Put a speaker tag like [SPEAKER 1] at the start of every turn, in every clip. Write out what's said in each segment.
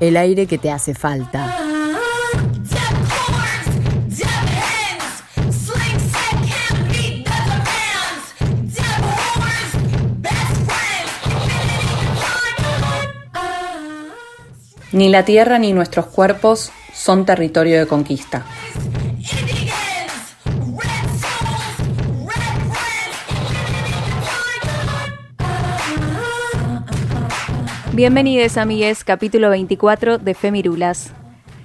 [SPEAKER 1] El aire que te hace falta.
[SPEAKER 2] Ni la tierra ni nuestros cuerpos son territorio de conquista. Bienvenidos amigues, capítulo 24 de Femirulas.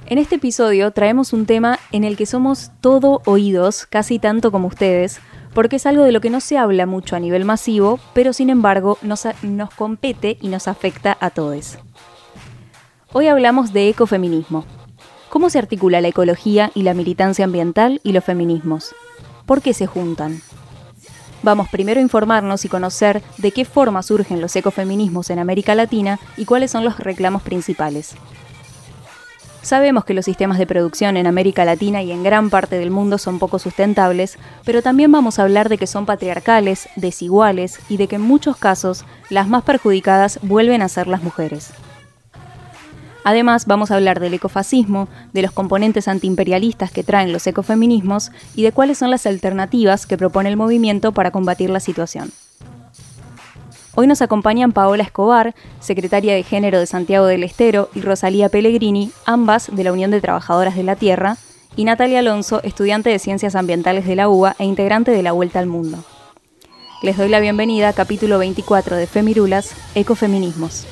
[SPEAKER 2] En este episodio traemos un tema en el que somos todo oídos, casi tanto como ustedes, porque es algo de lo que no se habla mucho a nivel masivo, pero sin embargo nos, nos compete y nos afecta a todos. Hoy hablamos de ecofeminismo. ¿Cómo se articula la ecología y la militancia ambiental y los feminismos? ¿Por qué se juntan? Vamos primero a informarnos y conocer de qué forma surgen los ecofeminismos en América Latina y cuáles son los reclamos principales. Sabemos que los sistemas de producción en América Latina y en gran parte del mundo son poco sustentables, pero también vamos a hablar de que son patriarcales, desiguales y de que en muchos casos las más perjudicadas vuelven a ser las mujeres. Además, vamos a hablar del ecofascismo, de los componentes antiimperialistas que traen los ecofeminismos y de cuáles son las alternativas que propone el movimiento para combatir la situación. Hoy nos acompañan Paola Escobar, secretaria de Género de Santiago del Estero, y Rosalía Pellegrini, ambas de la Unión de Trabajadoras de la Tierra, y Natalia Alonso, estudiante de Ciencias Ambientales de la UBA e integrante de la Vuelta al Mundo. Les doy la bienvenida a capítulo 24 de Femirulas, Ecofeminismos.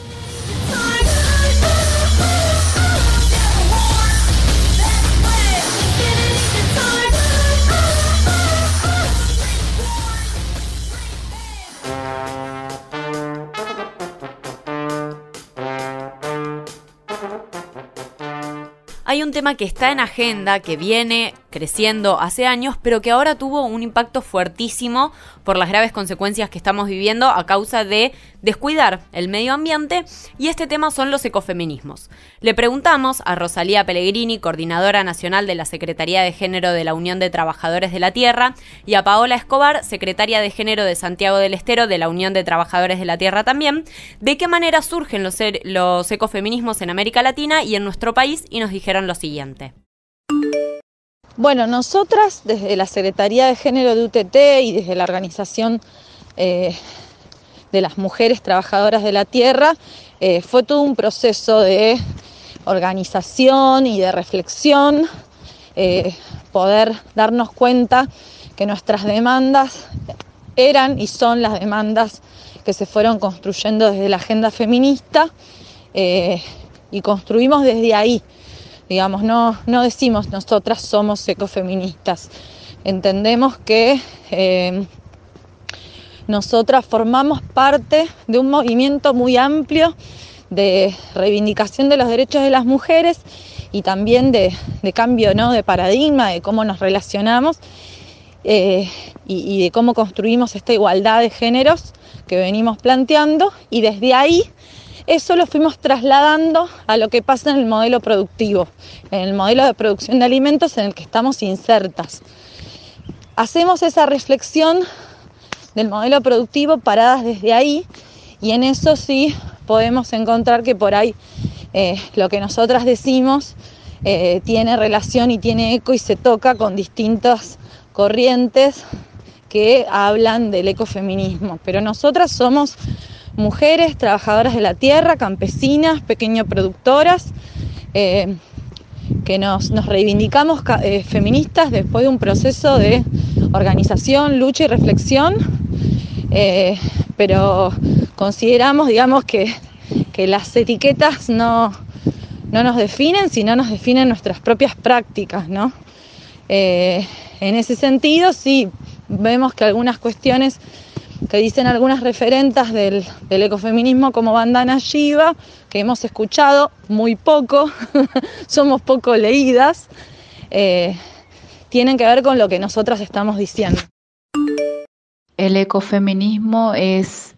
[SPEAKER 2] Tema que está en agenda, que viene creciendo hace años, pero que ahora tuvo un impacto fuertísimo por las graves consecuencias que estamos viviendo a causa de descuidar el medio ambiente y este tema son los ecofeminismos. Le preguntamos a Rosalía Pellegrini, coordinadora nacional de la Secretaría de Género de la Unión de Trabajadores de la Tierra, y a Paola Escobar, secretaria de Género de Santiago del Estero de la Unión de Trabajadores de la Tierra también, de qué manera surgen los, er, los ecofeminismos en América Latina y en nuestro país y nos dijeron lo siguiente.
[SPEAKER 3] Bueno, nosotras desde la Secretaría de Género de UTT y desde la organización eh, de las mujeres trabajadoras de la tierra, eh, fue todo un proceso de organización y de reflexión, eh, poder darnos cuenta que nuestras demandas eran y son las demandas que se fueron construyendo desde la agenda feminista y construimos desde ahí Digamos, no, no decimos nosotras somos ecofeministas. Entendemos que eh, nosotras formamos parte de un movimiento muy amplio de reivindicación de los derechos de las mujeres y también de, cambio ¿no? de paradigma, de cómo nos relacionamos eh, y, y, de cómo construimos esta igualdad de géneros que venimos planteando y desde ahí eso lo fuimos trasladando a lo que pasa en el modelo productivo, en el modelo de producción de alimentos en el que estamos insertas. Hacemos esa reflexión del modelo productivo paradas desde ahí y en eso sí podemos encontrar que por ahí eh, lo que nosotras decimos eh, tiene relación y tiene eco y se toca con distintas corrientes que hablan del ecofeminismo. Pero nosotras somos mujeres trabajadoras de la tierra, campesinas, pequeño productoras, eh, que nos, reivindicamos eh, feministas después de un proceso de organización, lucha y reflexión, eh, pero consideramos, digamos, que, las etiquetas no, no, nos definen, sino nos definen nuestras propias prácticas, ¿no? en ese sentido, sí, vemos que algunas cuestiones que dicen algunas referentas del, ecofeminismo como Bandana Shiva, que hemos escuchado muy poco, somos poco leídas, eh, tienen que ver con lo que nosotras estamos diciendo.
[SPEAKER 4] El ecofeminismo es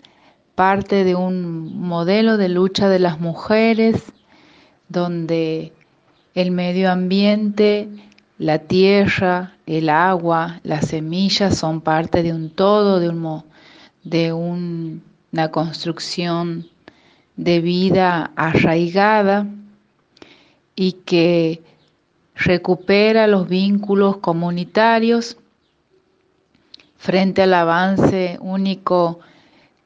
[SPEAKER 4] parte de un modelo de lucha de las mujeres donde el medio ambiente, la tierra, el agua, las semillas son parte de un todo, de, un, de una construcción de vida arraigada y que recupera los vínculos comunitarios frente al avance único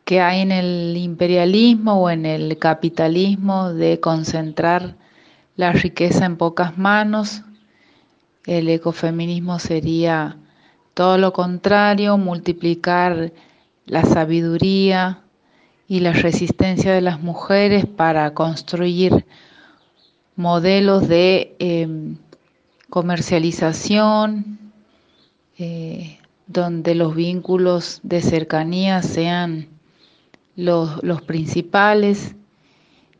[SPEAKER 4] que hay en el imperialismo o en el capitalismo de concentrar la riqueza en pocas manos. El ecofeminismo sería todo lo contrario, multiplicar la sabiduría y la resistencia de las mujeres para construir modelos de em, comercialización, eh, donde los vínculos de cercanía sean los, los principales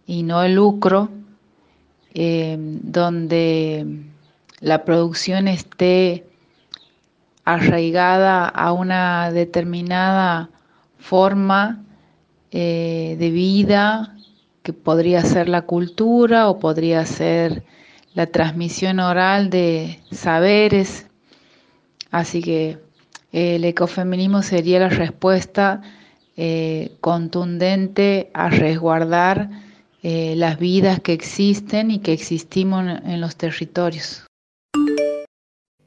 [SPEAKER 4] y no el lucro, em, donde la producción esté arraigada a una determinada forma eh, de vida que podría ser la cultura o podría ser la transmisión oral de saberes. Así que el ecofeminismo sería la respuesta eh, contundente a resguardar eh, las vidas que existen y que existimos en, los territorios.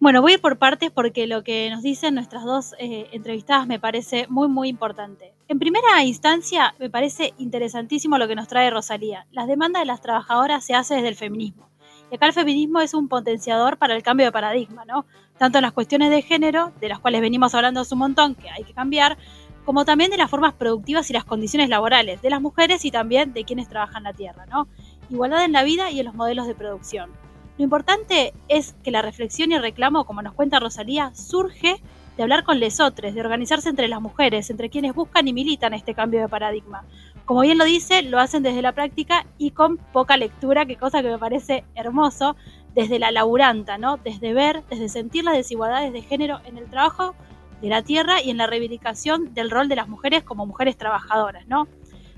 [SPEAKER 5] Bueno, voy a ir por partes porque lo que nos dicen nuestras dos eh, entrevistadas me parece muy, muy importante. En primera instancia, me parece interesantísimo lo que nos trae Rosalía. Las demandas de las trabajadoras se hacen desde el feminismo. Y acá el feminismo es un potenciador para el cambio de paradigma, ¿no? Tanto en las cuestiones de género, de las cuales venimos hablando hace un montón, que hay que cambiar, como también de las formas productivas y las condiciones laborales de las mujeres y también de quienes trabajan la tierra, ¿no? Igualdad en la vida y en los modelos de producción. Lo importante es que la reflexión y el reclamo, como nos cuenta Rosalía, surge de hablar con lesotres, de organizarse entre las mujeres, entre quienes buscan y militan este cambio de paradigma. Como bien lo dice, lo hacen desde la práctica y con poca lectura, que cosa que me parece hermoso, desde la laburanta, ¿no? Desde ver, desde sentir las desigualdades de género en el trabajo de la tierra y en la reivindicación del rol de las mujeres como mujeres trabajadoras, ¿no?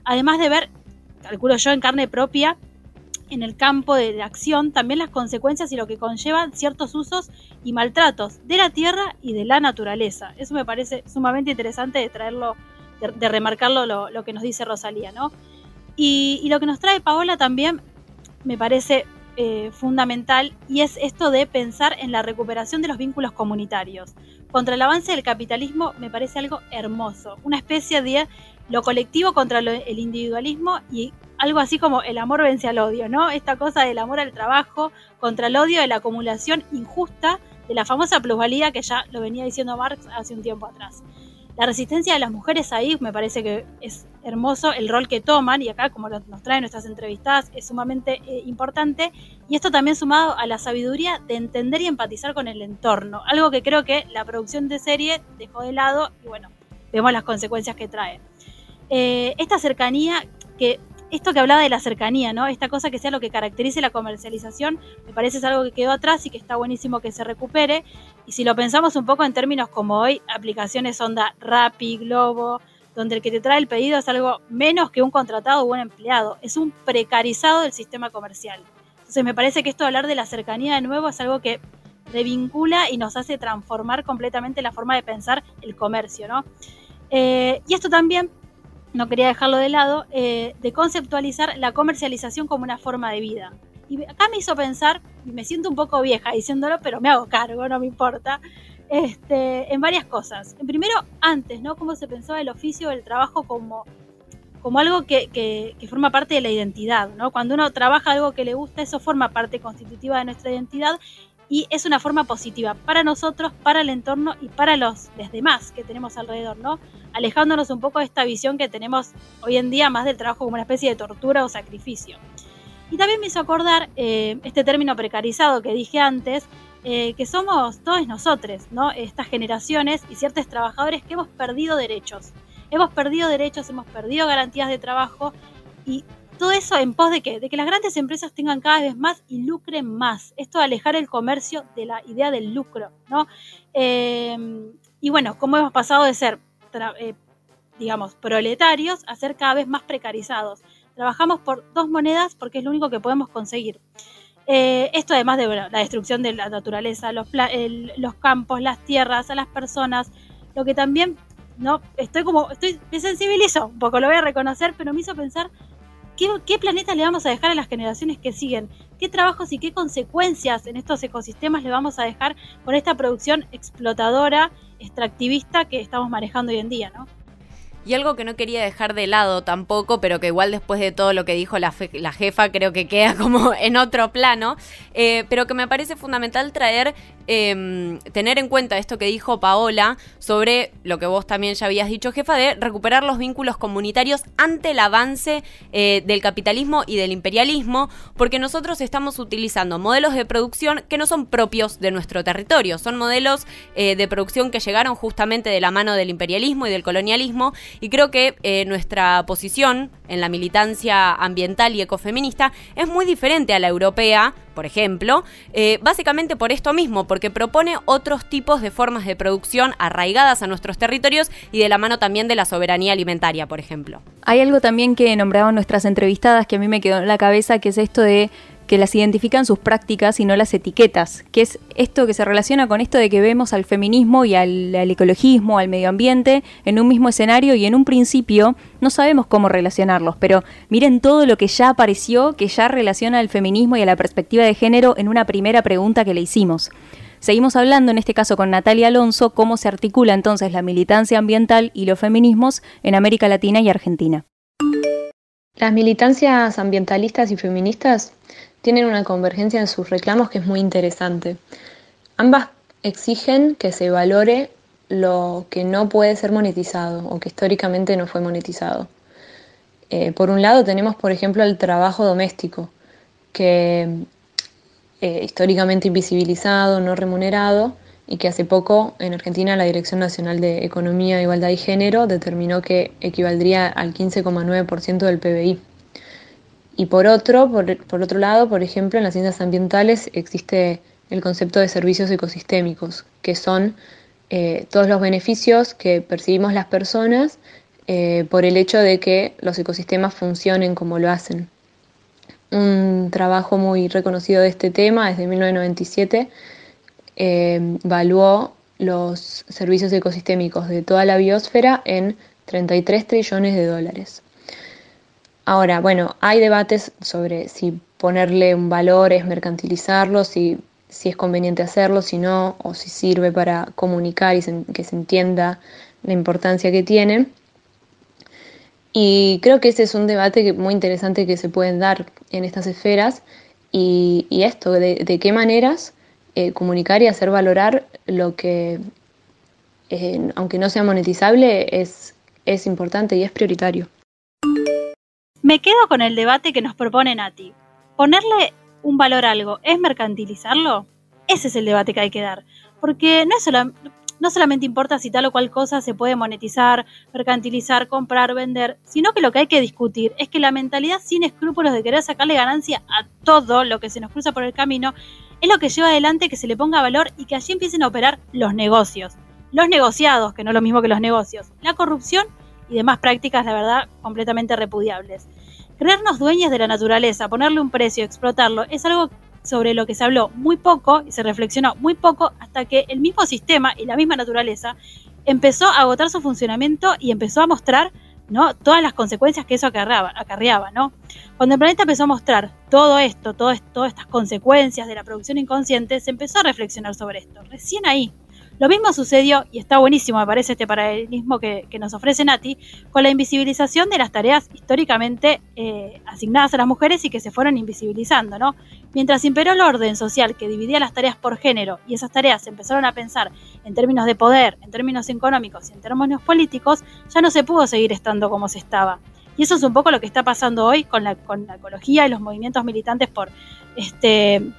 [SPEAKER 5] Además de ver, calculo yo en carne propia, en el campo de la acción también las consecuencias y lo que conllevan ciertos usos y maltratos de la tierra y de la naturaleza. Eso me parece sumamente interesante de traerlo, de, remarcarlo lo, que nos dice Rosalía, ¿no? Y, lo que nos trae Paola también me parece eh, fundamental y es esto de pensar en la recuperación de los vínculos comunitarios. Contra el avance del capitalismo me parece algo hermoso, una especie de lo colectivo contra el individualismo y algo así como el amor vence al odio, ¿no? Esta cosa del amor al trabajo contra el odio de la acumulación injusta de la famosa plusvalía que ya lo venía diciendo Marx hace un tiempo atrás. La resistencia de las mujeres ahí me parece que es hermoso el rol que toman y acá como nos traen nuestras entrevistadas es sumamente eh, importante y esto también sumado a la sabiduría de entender y empatizar con el entorno, algo que creo que la producción de serie dejó de lado y bueno, vemos las consecuencias que trae. Eh, esta cercanía que esto que hablaba de la cercanía, ¿no? Esta cosa que sea lo que caracterice la comercialización, me parece es algo que quedó atrás y que está buenísimo que se recupere. Y si lo pensamos un poco en términos como hoy, aplicaciones onda Rappi, Globo, donde el que te trae el pedido es algo menos que un contratado o un empleado, es un precarizado del sistema comercial. Entonces me parece que esto de hablar de la cercanía de nuevo es algo que revincula y nos hace transformar completamente la forma de pensar el comercio, ¿no? Eh, y esto también no quería dejarlo de lado, eh, de conceptualizar la comercialización como una forma de vida. Y acá me hizo pensar, y me siento un poco vieja diciéndolo, pero me hago cargo, no me importa, este, en varias cosas. En primero, antes, ¿no? Cómo se pensaba el oficio del trabajo como, como algo que, que, que, forma parte de la identidad, ¿no? Cuando uno trabaja algo que le gusta, eso forma parte constitutiva de nuestra identidad y es una forma positiva para nosotros, para el entorno y para los, demás que tenemos alrededor, ¿no? Alejándonos un poco de esta visión que tenemos hoy en día más del trabajo como una especie de tortura o sacrificio. Y también me hizo acordar eh, este término precarizado que dije antes, eh, que somos todos nosotros, ¿no? Estas generaciones y ciertos trabajadores que hemos perdido derechos. Hemos perdido derechos, hemos perdido garantías de trabajo y todo eso en pos de que, de que las grandes empresas tengan cada vez más y lucren más. Esto de alejar el comercio de la idea del lucro, ¿no? Eh, y bueno, cómo hemos pasado de ser, eh, digamos, proletarios a ser cada vez más precarizados. Trabajamos por dos monedas porque es lo único que podemos conseguir. Eh, esto además de la destrucción de la naturaleza, los, los campos, las tierras, a las personas, lo que también no estoy como estoy me sensibilizo un poco lo voy a reconocer pero me hizo pensar ¿Qué, planeta le vamos a dejar a las generaciones que siguen? ¿Qué trabajos y qué consecuencias en estos ecosistemas le vamos a dejar con esta producción explotadora, extractivista que estamos manejando hoy en día, ¿no?
[SPEAKER 6] Y algo que no quería dejar de lado tampoco, pero que igual después de todo lo que dijo la, jefa creo que queda como en otro plano, eh, pero que me parece fundamental traer, em, tener en cuenta esto que dijo Paola sobre lo que vos también ya habías dicho, jefa, de recuperar los vínculos comunitarios ante el avance eh, del capitalismo y del imperialismo, porque nosotros estamos utilizando modelos de producción que no son propios de nuestro territorio, son modelos eh, de producción que llegaron justamente de la mano del imperialismo y del colonialismo y creo que eh, nuestra posición en la militancia ambiental y ecofeminista es muy diferente a la europea, por ejemplo, eh, básicamente por esto mismo, porque propone otros tipos de formas de producción arraigadas a nuestros territorios y de la mano también de la soberanía alimentaria, por ejemplo.
[SPEAKER 2] Hay algo también que nombraban nuestras entrevistadas que a mí me quedó en la cabeza, que es esto de que las identifican sus prácticas y no las etiquetas, que es esto que se relaciona con esto de que vemos al feminismo y al, ecologismo, al medio ambiente en un mismo escenario y en un principio no sabemos cómo relacionarlos, pero miren todo lo que ya apareció, que ya relaciona al feminismo y a la perspectiva de género en una primera pregunta que le hicimos. Seguimos hablando en este caso con Natalia Alonso cómo se articula entonces la militancia ambiental y los feminismos en América Latina y Argentina.
[SPEAKER 7] Las militancias ambientalistas y feministas tienen una convergencia en sus reclamos que es muy interesante. Ambas exigen que se valore lo que no puede ser monetizado o que históricamente no fue monetizado. Eh, por un lado tenemos, por ejemplo, el trabajo doméstico, que eh, históricamente invisibilizado, no remunerado, y que hace poco en Argentina la Dirección Nacional de Economía, Igualdad y Género determinó que equivaldría al 15,9% del PBI. Y por otro, por, otro lado, por ejemplo, en las ciencias ambientales existe el concepto de servicios ecosistémicos, que son eh, todos los beneficios que percibimos las personas eh, por el hecho de que los ecosistemas funcionen como lo hacen. Un trabajo muy reconocido de este tema desde 1997 eh, evaluó los servicios ecosistémicos de toda la biosfera en 33 trillones de dólares. Ahora, bueno, hay debates sobre si ponerle un valor es mercantilizarlo, si, si es conveniente hacerlo, si no, o si sirve para comunicar y que se entienda la importancia que tiene. Y creo que ese es un debate muy interesante que se pueden dar en estas esferas y, esto, de, qué maneras eh, comunicar y hacer valorar lo que, eh, aunque no sea monetizable, es, es importante y es prioritario.
[SPEAKER 5] Me quedo con el debate que nos propone Nati. Ponerle un valor a algo, ¿es mercantilizarlo? Ese es el debate que hay que dar. Porque no, es no solamente importa si tal o cual cosa se puede monetizar, mercantilizar, comprar, vender, sino que lo que hay que discutir es que la mentalidad sin escrúpulos de querer sacarle ganancia a todo lo que se nos cruza por el camino es lo que lleva adelante que se le ponga valor y que allí empiecen a operar los negocios. Los negociados, que no es lo mismo que los negocios. La corrupción y demás prácticas, la verdad, completamente repudiables. Creernos dueñas de la naturaleza, ponerle un precio, explotarlo, es algo sobre lo que se habló muy poco y se reflexionó muy poco hasta que el mismo sistema y la misma naturaleza empezó a agotar su funcionamiento y empezó a mostrar ¿no? todas las consecuencias que eso acarreaba, acarreaba ¿no? Cuando el planeta empezó a mostrar todo esto, todas estas consecuencias de la producción inconsciente, se empezó a reflexionar sobre esto. Recién ahí, lo mismo sucedió, y está buenísimo, me parece, este paralelismo que, nos ofrece Nati, con la invisibilización de las tareas históricamente eh, asignadas a las mujeres y que se fueron invisibilizando, ¿no? Mientras imperó el orden social que dividía las tareas por género y esas tareas se empezaron a pensar en términos de poder, en términos económicos y en términos políticos, ya no se pudo seguir estando como se estaba. Y eso es un poco lo que está pasando hoy con la, con la ecología y los movimientos militantes por este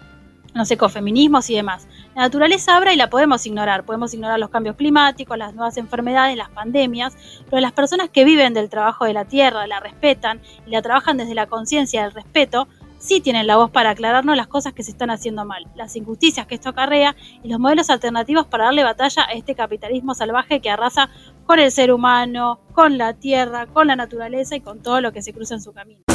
[SPEAKER 5] los ecofeminismos y demás. La naturaleza habla y la podemos ignorar. Podemos ignorar los cambios climáticos, las nuevas enfermedades, las pandemias, pero las personas que viven del trabajo de la tierra, la respetan y la trabajan desde la conciencia del respeto, sí tienen la voz para aclararnos las cosas que se están haciendo mal, las injusticias que esto acarrea y los modelos alternativos para darle batalla a este capitalismo salvaje que arrasa con el ser humano, con la tierra, con la naturaleza y con todo lo que se cruza en su camino.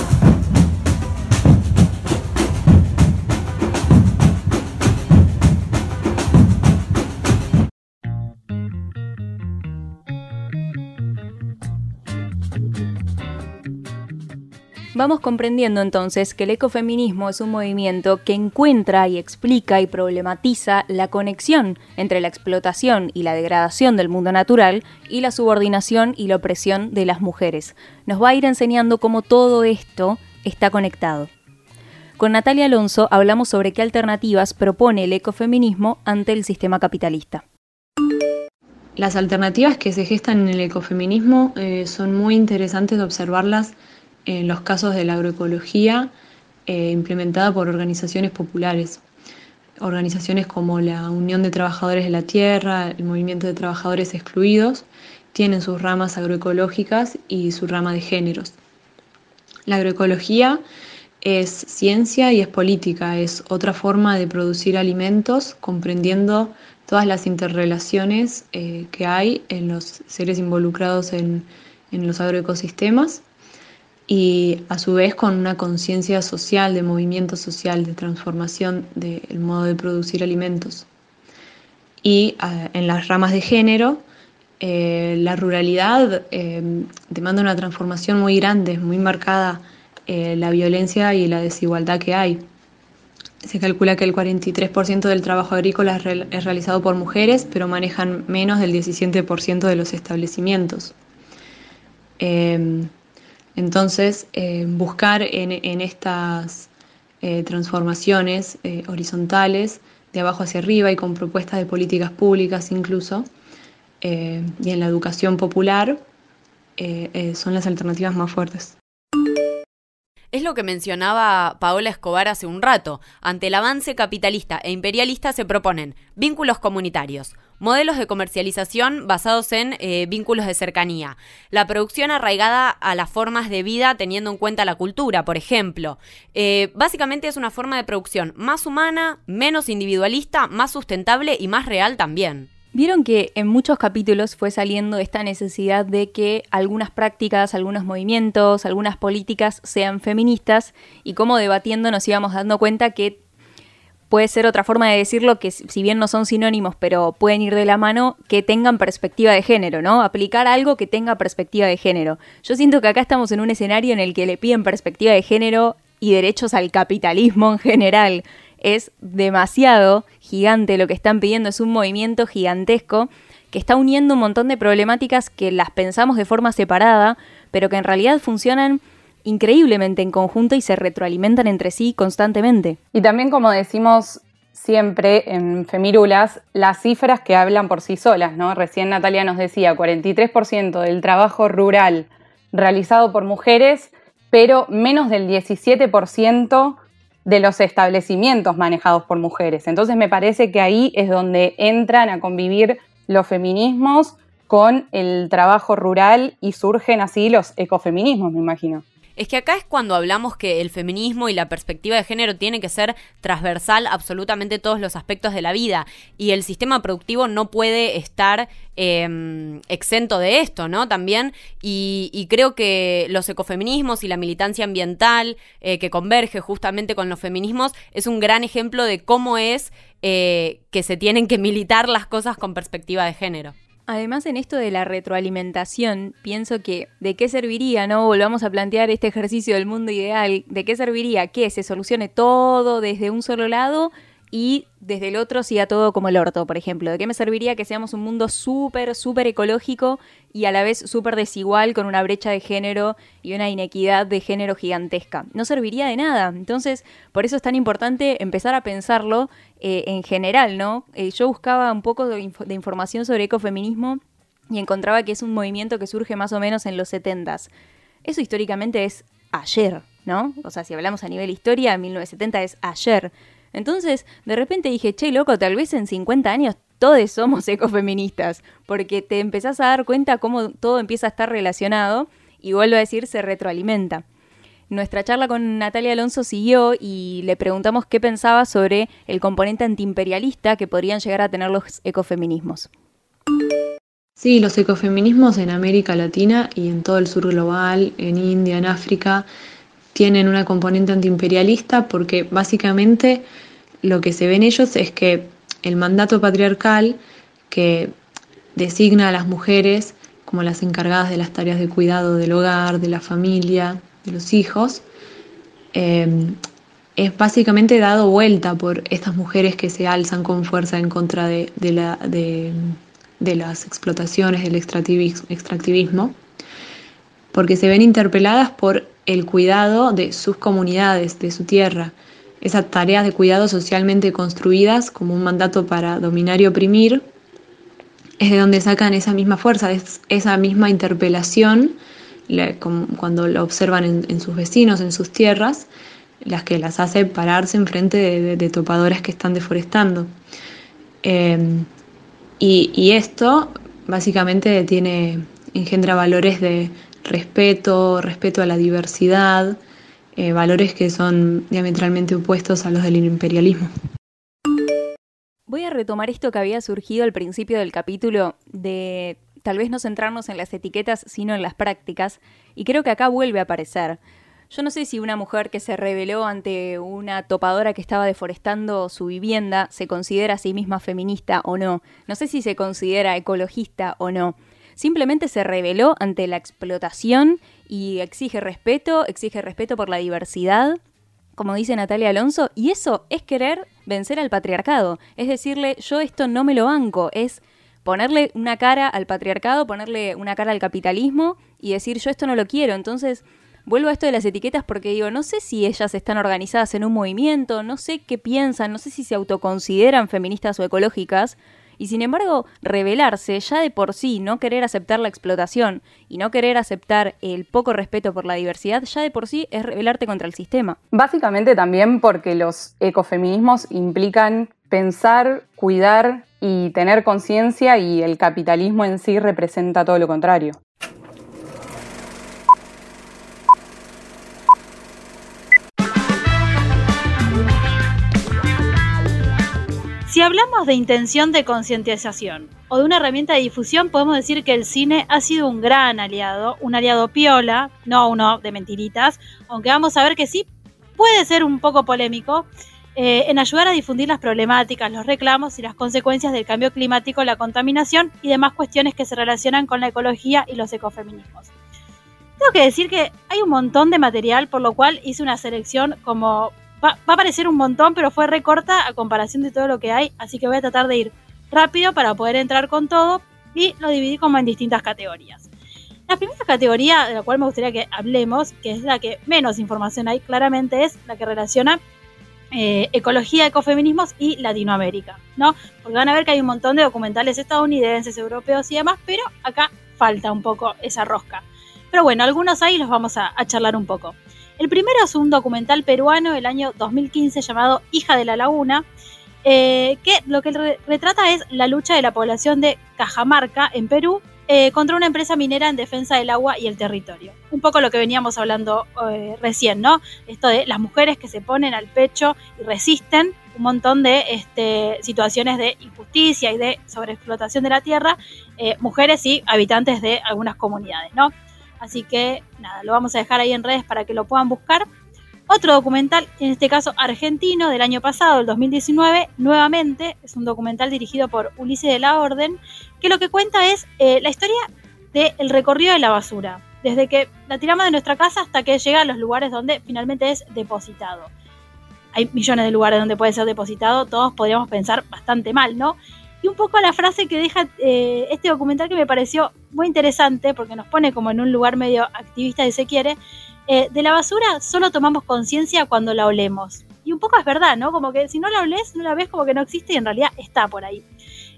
[SPEAKER 2] Vamos comprendiendo entonces que el ecofeminismo es un movimiento que encuentra y explica y problematiza la conexión entre la explotación y la degradación del mundo natural y la subordinación y la opresión de las mujeres. Nos va a ir enseñando cómo todo esto está conectado. Con Natalia Alonso hablamos sobre qué alternativas propone el ecofeminismo ante el sistema capitalista.
[SPEAKER 7] Las alternativas que se gestan en el ecofeminismo eh, son muy interesantes de observarlas en los casos de la agroecología eh, implementada por organizaciones populares. Organizaciones como la Unión de Trabajadores de la Tierra, el Movimiento de Trabajadores Excluidos, tienen sus ramas agroecológicas y su rama de géneros. La agroecología es ciencia y es política, es otra forma de producir alimentos comprendiendo todas las interrelaciones eh, que hay en los seres involucrados en, en los agroecosistemas y a su vez con una conciencia social, de movimiento social, de transformación del modo de producir alimentos. Y ah, en las ramas de género, eh, la ruralidad eh, demanda una transformación muy grande, muy marcada eh, la violencia y la desigualdad que hay. Se calcula que el 43% del trabajo agrícola es, es realizado por mujeres, pero manejan menos del 17% de los establecimientos. Entonces, eh, buscar en, estas eh, transformaciones eh, horizontales, de abajo hacia arriba y con propuestas de políticas públicas incluso, y en la educación popular, son las alternativas más fuertes.
[SPEAKER 6] Es lo que mencionaba Paola Escobar hace un rato. Ante el avance capitalista e imperialista se proponen vínculos comunitarios, modelos de comercialización basados en eh, vínculos de cercanía, la producción arraigada a las formas de vida teniendo en cuenta la cultura, por ejemplo. Eh, básicamente es una forma de producción más humana, menos individualista, más sustentable y más real también.
[SPEAKER 2] Vieron que en muchos capítulos fue saliendo esta necesidad de que algunas prácticas, algunos movimientos, algunas políticas sean feministas y como debatiendo nos íbamos dando cuenta que puede ser otra forma de decirlo que si bien no son sinónimos pero pueden ir de la mano, que tengan perspectiva de género, ¿no? Aplicar algo que tenga perspectiva de género. Yo siento que acá estamos en un escenario en el que le piden perspectiva de género y derechos al capitalismo en general es demasiado gigante lo que están pidiendo, es un movimiento gigantesco que está uniendo un montón de problemáticas que las pensamos de forma separada, pero que en realidad funcionan increíblemente en conjunto y se retroalimentan entre sí constantemente.
[SPEAKER 8] Y también, como decimos siempre en Femirulas, las cifras que hablan por sí solas, ¿no? Recién Natalia nos decía 43% del trabajo rural realizado por mujeres, pero menos del 17% de los establecimientos manejados por mujeres. Entonces me parece que ahí es donde entran a convivir los feminismos con el trabajo rural y surgen así los ecofeminismos, me imagino.
[SPEAKER 6] Es que acá es cuando hablamos que el feminismo y la perspectiva de género tiene que ser transversal absolutamente todos los aspectos de la vida y el sistema productivo no puede estar em, exento de esto, ¿no? También, y, creo que los ecofeminismos y la militancia ambiental eh, que converge justamente con los feminismos es un gran ejemplo de cómo es eh, que se tienen que militar las cosas con perspectiva de género.
[SPEAKER 2] Además, en esto de la retroalimentación, pienso que de qué serviría, ¿no? Volvamos a plantear este ejercicio del mundo ideal, de qué serviría que se solucione todo desde un solo lado y desde el otro siga todo como el orto, por ejemplo. ¿De qué me serviría que seamos un mundo súper, súper ecológico y a la vez súper desigual con una brecha de género y una inequidad de género gigantesca? No serviría de nada. Entonces, por eso es tan importante empezar a pensarlo eh, en general, ¿no? Eh, yo buscaba un poco de, información sobre ecofeminismo y encontraba que es un movimiento que surge más o menos en los 70s. Eso históricamente es ayer, ¿no? O sea, si hablamos a nivel historia, 1970 es ayer Entonces, de repente dije, che, loco, tal vez en 50 años todos somos ecofeministas, porque te empezás a dar cuenta cómo todo empieza a estar relacionado y vuelvo a decir, se retroalimenta. Nuestra charla con Natalia Alonso siguió y le preguntamos qué pensaba sobre el componente antiimperialista que podrían llegar a tener los ecofeminismos.
[SPEAKER 7] Sí, los ecofeminismos en América Latina y en todo el sur global, en India, en África, tienen una componente antiimperialista porque básicamente lo que se ve en ellos es que el mandato patriarcal que designa a las mujeres como las encargadas de las tareas de cuidado del hogar, de la familia, de los hijos, em, es básicamente dado vuelta por estas mujeres que se alzan con fuerza en contra de, las explotaciones, del extractivismo, porque se ven interpeladas por el cuidado de sus comunidades, de su tierra, esas tareas de cuidado socialmente construidas como un mandato para dominar y oprimir, es de donde sacan esa misma fuerza, esa misma interpelación cuando lo observan en, sus vecinos, en sus tierras, las que las hace pararse enfrente de, de, topadores que están deforestando. Em, y, esto básicamente tiene, engendra valores de respeto, respeto a la diversidad, eh, valores que son diametralmente opuestos a los del imperialismo.
[SPEAKER 2] Voy a retomar esto que había surgido al principio del capítulo de tal vez no centrarnos en las etiquetas, sino en las prácticas, y creo que acá vuelve a aparecer. Yo no sé si una mujer que se rebeló ante una topadora que estaba deforestando su vivienda se considera a sí misma feminista o no. No sé si se considera ecologista o no. Simplemente se rebeló ante la explotación y exige respeto, exige respeto por la diversidad, como dice Natalia Alonso, y eso es querer vencer al patriarcado. Es decirle, yo esto no me lo banco, es ponerle una cara al patriarcado, ponerle una cara al capitalismo y decir yo esto no lo quiero. Entonces, vuelvo a esto de las etiquetas porque digo, no sé si ellas están organizadas en un movimiento, no sé qué piensan, no sé si se autoconsideran feministas o ecológicas. Y sin embargo, rebelarse ya de por sí, no querer aceptar la explotación y no querer aceptar el poco respeto por la diversidad, ya de por sí es rebelarte contra el sistema.
[SPEAKER 8] Básicamente también porque los ecofeminismos implican pensar, cuidar y tener conciencia y el capitalismo en sí representa todo lo contrario.
[SPEAKER 5] Si hablamos de intención de concientización o de una herramienta de difusión, podemos decir que el cine ha sido un gran aliado, un aliado piola, no uno de mentiritas, aunque vamos a ver que sí puede ser un poco polémico, eh, en ayudar a difundir las problemáticas, los reclamos y las consecuencias del cambio climático, la contaminación y demás cuestiones que se relacionan con la ecología y los ecofeminismos. Tengo que decir que hay un montón de material, por lo cual hice una selección como... Va, va a parecer un montón, pero fue recorta a comparación de todo lo que hay, así que voy a tratar de ir rápido para poder entrar con todo y lo dividí como en distintas categorías. La primera categoría de la cual me gustaría que hablemos, que es la que menos información hay claramente, es la que relaciona eh, ecología, ecofeminismos y Latinoamérica, ¿no? Porque van a ver que hay un montón de documentales estadounidenses, europeos y demás, pero acá falta un poco esa rosca. Pero bueno, algunos ahí los vamos a, charlar un poco. El primero es un documental peruano del año 2015 llamado Hija de la Laguna, eh, que lo que retrata es la lucha de la población de Cajamarca en Perú eh, contra una empresa minera en defensa del agua y el territorio. Un poco lo que veníamos hablando eh, recién, ¿no? Esto de las mujeres que se ponen al pecho y resisten un montón de este, situaciones de injusticia y de sobreexplotación de la tierra, mujeres y habitantes de algunas comunidades, ¿no? Así que nada, lo vamos a dejar ahí en redes para que lo puedan buscar. Otro documental, en este caso argentino, del año pasado, el 2019, nuevamente, es un documental dirigido por Ulises de la Orden, que lo que cuenta es eh, la historia del recorrido de la basura, desde que la tiramos de nuestra casa hasta que llega a los lugares donde finalmente es depositado. Hay millones de lugares donde puede ser depositado, todos podríamos pensar bastante mal, ¿no? Un poco la frase que deja eh, este documental que me pareció muy interesante, porque nos pone como en un lugar medio activista, si se quiere, eh, de la basura solo tomamos conciencia cuando la olemos. Y un poco es verdad, ¿no? Como que si no la olés, no la ves como que no existe y en realidad está por ahí.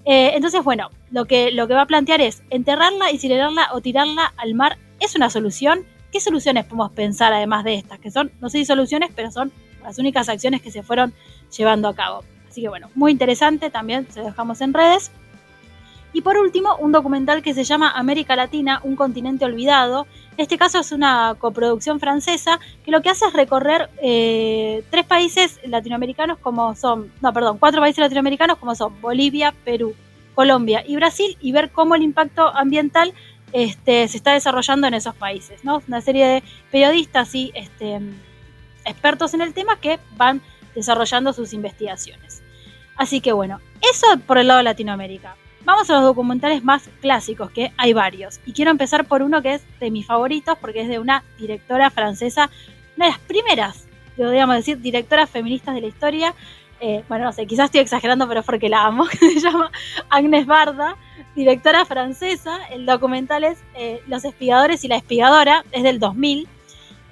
[SPEAKER 5] Eh, entonces, bueno, lo que, lo que va a plantear es enterrarla, incinerarla o tirarla al mar. ¿Es una solución? ¿Qué soluciones podemos pensar además de estas? Que son, no sé si soluciones, pero son las únicas acciones que se fueron llevando a cabo. Así que bueno, muy interesante, también se dejamos en redes. Y por último, un documental que se llama América Latina, un continente olvidado. Este caso es una coproducción francesa que lo que hace es recorrer eh, tres países latinoamericanos como son, no, perdón, cuatro países latinoamericanos como son Bolivia, Perú, Colombia y Brasil y ver cómo el impacto ambiental este, se está desarrollando en esos países. ¿no? Una serie de periodistas y este, expertos en el tema que van desarrollando sus investigaciones. Así que bueno, eso por el lado de Latinoamérica. Vamos a los documentales más clásicos, que hay varios. Y quiero empezar por uno que es de mis favoritos, porque es de una directora francesa, una de las primeras, podríamos decir, directoras feministas de la historia. Eh, bueno, no sé, quizás estoy exagerando, pero es porque la amo, que se llama Agnes Barda, directora francesa. El documental es eh, Los espigadores y la espigadora, es del 2000.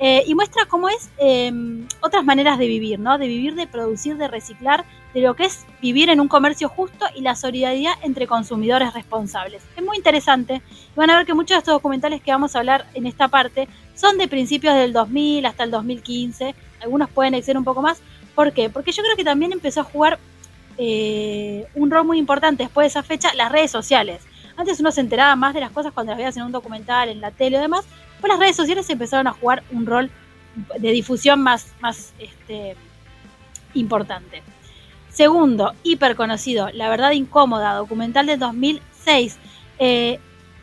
[SPEAKER 5] Eh, y muestra cómo es em, otras maneras de vivir, ¿no? De vivir, de producir, de reciclar, de lo que es vivir en un comercio justo y la solidaridad entre consumidores responsables. Es muy interesante. Van a ver que muchos de estos documentales que vamos a hablar en esta parte son de principios del 2000 hasta el 2015. Algunos pueden ser un poco más. ¿Por qué? Porque yo creo que también empezó a jugar eh, un rol muy importante después de esa fecha las redes sociales. Antes uno se enteraba más de las cosas cuando las veías en un documental, en la tele o demás, pues las redes sociales empezaron a jugar un rol de difusión más, más este, importante. Segundo, hiper conocido, La Verdad Incómoda, documental de 2006, eh,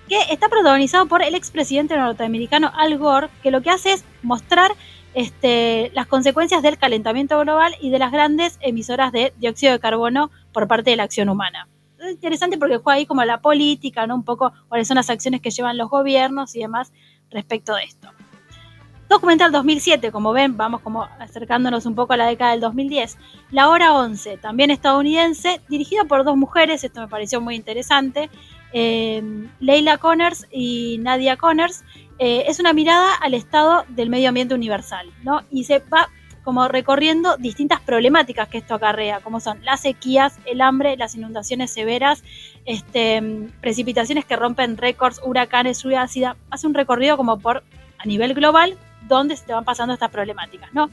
[SPEAKER 5] que está protagonizado por el expresidente norteamericano Al Gore, que lo que hace es mostrar este, las consecuencias del calentamiento global y de las grandes emisoras de dióxido de carbono por parte de la acción humana. Es interesante porque juega ahí como la política, ¿no? Un poco cuáles son las acciones que llevan los gobiernos y demás respecto de esto. Documental 2007, como ven, vamos como acercándonos un poco a la década del 2010. La Hora 11, también estadounidense, dirigida por dos mujeres, esto me pareció muy interesante, eh, Leila Connors y Nadia Connors, eh, es una mirada al estado del medio ambiente universal, ¿no? Y se va como recorriendo distintas problemáticas que esto acarrea, como son las sequías, el hambre, las inundaciones severas, este, precipitaciones que rompen récords, huracanes, lluvia ácida. Hace un recorrido como por a nivel global donde se te van pasando estas problemáticas, ¿no?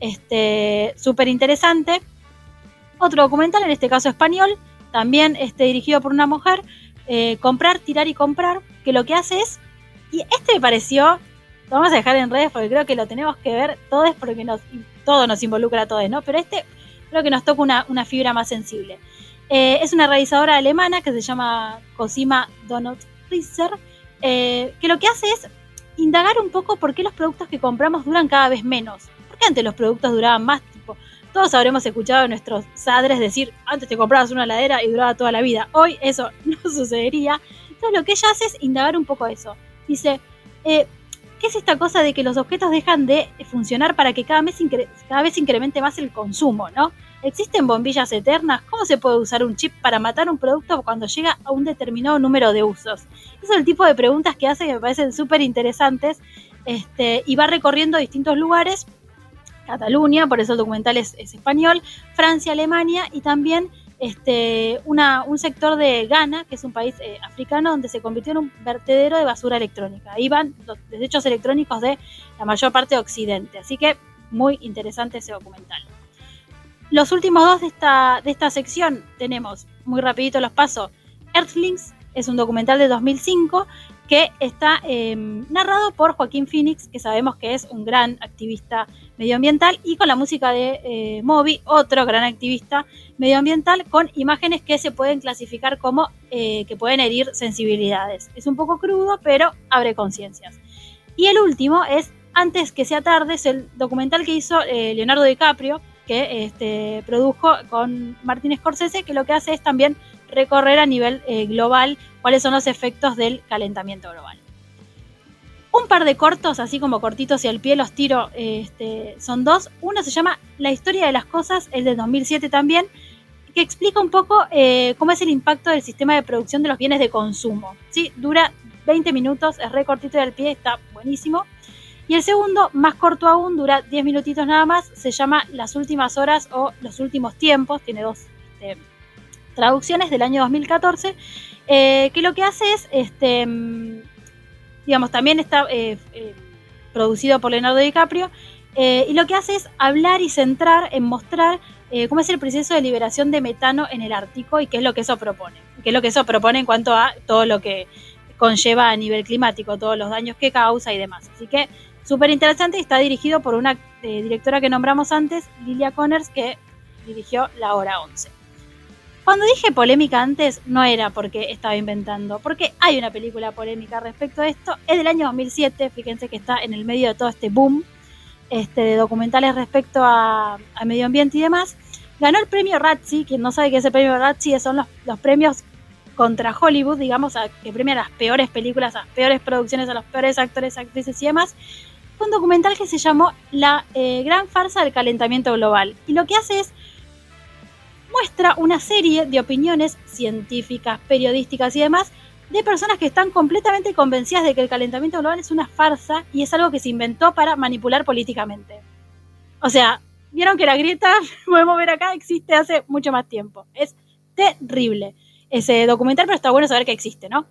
[SPEAKER 5] Este, súper interesante. Otro documental, en este caso español, también este, dirigido por una mujer, eh, Comprar, Tirar y Comprar, que lo que hace es y este me pareció, lo vamos a dejar en redes porque creo que lo tenemos que ver todos porque nos, todo nos involucra a todos, ¿no? Pero este creo que nos toca una, fibra más sensible. Eh, es una realizadora alemana que se llama Cosima Donut Risser, eh, que lo que hace es indagar un poco por qué los productos que compramos duran cada vez menos. Porque antes los productos duraban más, todos habremos escuchado a nuestros padres decir, antes te comprabas una heladera y duraba toda la vida. Hoy eso no sucedería. Entonces lo que ella hace es indagar un poco eso. Dice, eh, ¿qué es esta cosa de que los objetos dejan de funcionar para que cada vez, cada vez incremente más el consumo, ¿no? ¿Existen bombillas eternas? ¿Cómo se puede usar un chip para matar un producto cuando llega a un determinado número de usos? Es el tipo de preguntas que hace que me parecen súper interesantes este, y va recorriendo distintos lugares. Cataluña, por eso el documental es español, Francia, Alemania y también este, un sector de Ghana, que es un país eh, africano, donde se convirtió en un vertedero de basura electrónica. Ahí van los desechos electrónicos de la mayor parte de Occidente. Así que muy interesante ese documental. Los últimos dos de esta, de esta sección tenemos, muy rapidito los paso, Earthlings, es un documental de 2005 que está em, narrado por Joaquín Phoenix, que sabemos que es un gran activista medioambiental, y con la música de eh, Moby, otro gran activista medioambiental, con imágenes que se pueden clasificar como eh, que pueden herir sensibilidades. Es un poco crudo, pero abre conciencias. Y el último es Antes que sea tarde, es el documental que hizo eh, Leonardo DiCaprio, que este, produjo con Martin Scorsese, que lo que hace es también recorrer a nivel eh, global cuáles son los efectos del calentamiento global. Un par de cortos, así como cortitos y al pie los tiro, este, son dos. Uno se llama La historia de las cosas, es de 2007 también, que explica un poco eh, cómo es el impacto del sistema de producción de los bienes de consumo. ¿sí? Dura 20 minutos, es re cortito y al pie, está buenísimo. Y el segundo, más corto aún, dura 10 minutitos nada más, se llama Las últimas horas o Los últimos tiempos, tiene dos este, traducciones del año 2014, eh, que lo que hace es, este, mm, digamos, también está eh, eh, producido por Leonardo DiCaprio, y lo que hace es hablar y centrar en mostrar eh, cómo es el proceso de liberación de metano en el Ártico y qué es lo que eso propone. Qué es lo que eso propone en cuanto a todo lo que conlleva a nivel climático, todos los daños que causa y demás. Así que súper interesante y está dirigido por una eh, directora que nombramos antes, Lilia Connors, que dirigió La Hora 11. Cuando dije polémica antes, no era porque estaba inventando, porque hay una película polémica respecto a esto. Es del año 2007, fíjense que está en el medio de todo este boom este, de documentales respecto a, medio ambiente y demás. Ganó el premio Razzie, quien no sabe qué es el premio Razzie, son los, premios contra Hollywood, digamos, que premia las peores películas, las peores producciones, a los peores actores, actrices y demás. Fue un documental que se llamó La eh, Gran Farsa del Calentamiento Global. Y lo que hace es muestra una serie de opiniones científicas, periodísticas y demás de personas que están completamente convencidas de que el calentamiento global es una farsa y es algo que se inventó para manipular políticamente. O sea, vieron que la grieta, podemos ver acá, existe hace mucho más tiempo. Es terrible ese documental, pero está bueno saber que existe, ¿no?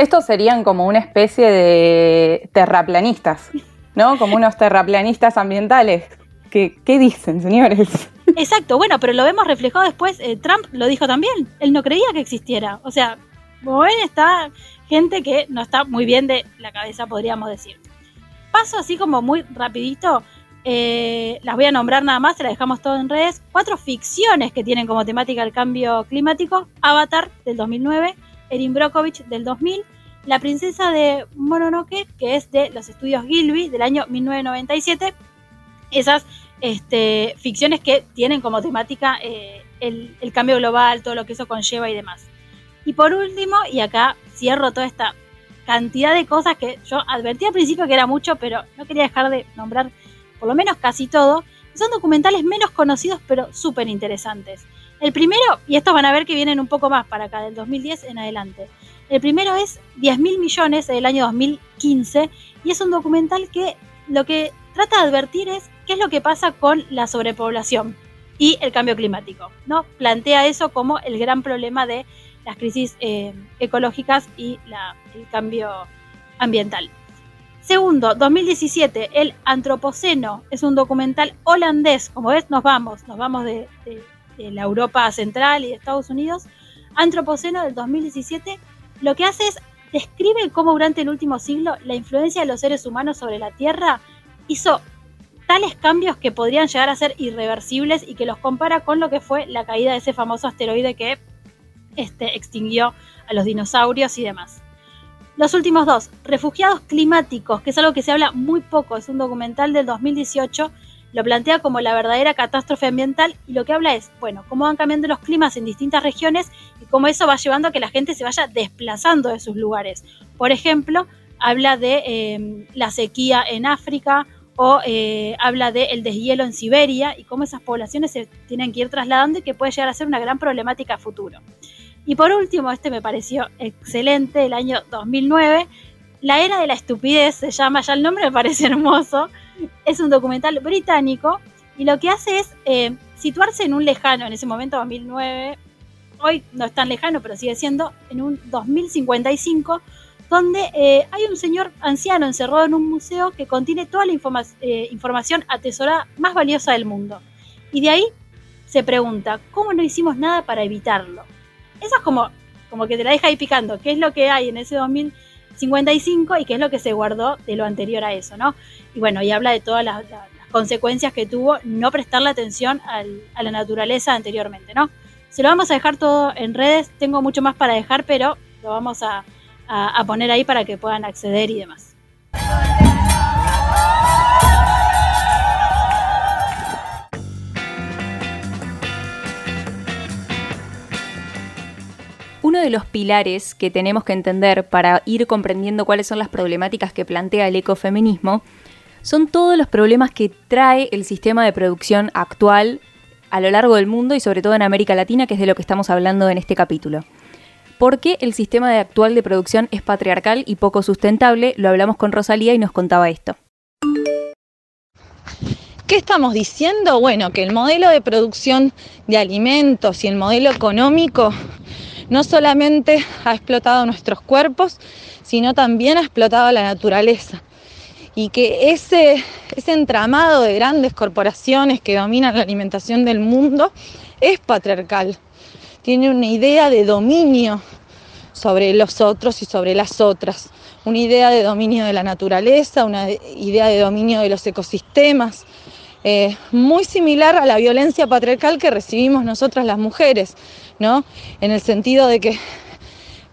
[SPEAKER 8] Estos serían como una especie de terraplanistas, ¿no? Como unos terraplanistas ambientales. ¿Qué, dicen, señores?
[SPEAKER 5] Exacto, bueno, pero lo vemos reflejado después. Eh, Trump lo dijo también. Él no creía que existiera. O sea, como ven, está gente que no está muy bien de la cabeza, podríamos decir. Paso así como muy rapidito. Eh, las voy a nombrar nada más, se las dejamos todo en redes. Cuatro ficciones que tienen como temática el cambio climático. Avatar del 2009, Erin Brockovich del 2000, La princesa de Mononoke, que es de los estudios Gilby del año 1997 esas este, ficciones que tienen como temática eh, el, cambio global, todo lo que eso conlleva y demás. Y por último, y acá cierro toda esta cantidad de cosas que yo advertí al principio que era mucho, pero no quería dejar de nombrar por lo menos casi todo, son documentales menos conocidos pero súper interesantes. El primero, y estos van a ver que vienen un poco más para acá, del 2010 en adelante. El primero es 10 mil millones del año 2015 y es un documental que lo que trata de advertir es qué es lo que pasa con la sobrepoblación y el cambio climático. ¿no? Plantea eso como el gran problema de las crisis eh, ecológicas y el cambio ambiental. Segundo, 2017, El Antropoceno es un documental holandés. Como ves, nos vamos, nos vamos de, de la Europa Central y de Estados Unidos. Antropoceno del 2017 lo que hace es describe cómo durante el último siglo la influencia de los seres humanos sobre la Tierra hizo tales cambios que podrían llegar a ser irreversibles y que los compara con lo que fue la caída de ese famoso asteroide que este, extinguió a los dinosaurios y demás. Los últimos dos, Refugiados Climáticos, que es algo que se habla muy poco, es un documental del 2018, lo plantea como la verdadera catástrofe ambiental y lo que habla es, bueno, cómo van cambiando los climas en distintas regiones y cómo eso va llevando a que la gente se vaya desplazando de sus lugares. Por ejemplo, habla de eh, la sequía en África o eh, habla del el deshielo en Siberia y cómo esas poblaciones se tienen que ir trasladando y que puede llegar a ser una gran problemática a futuro. Y por último, este me pareció excelente, el año 2009, La Era de la Estupidez se llama, ya el nombre me parece hermoso, es un documental británico y lo que hace es eh, situarse en un lejano, en ese momento 2009, hoy no es tan lejano, pero sigue siendo en un 2055, donde eh, hay un señor anciano encerrado en un museo que contiene toda la eh, información atesorada más valiosa del mundo. Y de ahí se pregunta, ¿cómo no hicimos nada para evitarlo? Eso es como, como que te la deja ahí picando, qué es lo que hay en ese 2055 y qué es lo que se guardó de lo anterior a eso, ¿no? Y bueno, y habla de todas las, consecuencias que tuvo no prestarle atención a la naturaleza anteriormente, ¿no? Se lo vamos a dejar todo en redes, tengo mucho más para dejar, pero lo vamos a, poner ahí para que puedan acceder y demás.
[SPEAKER 2] Uno de los pilares que tenemos que entender para ir comprendiendo cuáles son las problemáticas que plantea el ecofeminismo son todos los problemas que trae el sistema de producción actual a lo largo del mundo y sobre todo en América Latina, que es de lo que estamos hablando en este capítulo porque el sistema actual de producción es patriarcal y poco sustentable. Lo hablamos con Rosalía y nos contaba esto.
[SPEAKER 3] ¿Qué estamos diciendo? Bueno, que el modelo de producción de alimentos y el modelo económico no solamente ha explotado nuestros cuerpos, sino también ha explotado la naturaleza. y que ese, ese entramado de grandes corporaciones que dominan la alimentación del mundo es patriarcal. Tiene una idea de dominio sobre los otros y sobre las otras, una idea de dominio de la naturaleza, una idea de dominio de los ecosistemas, eh, muy similar a la violencia patriarcal que recibimos nosotras las mujeres, ¿no? En el sentido de que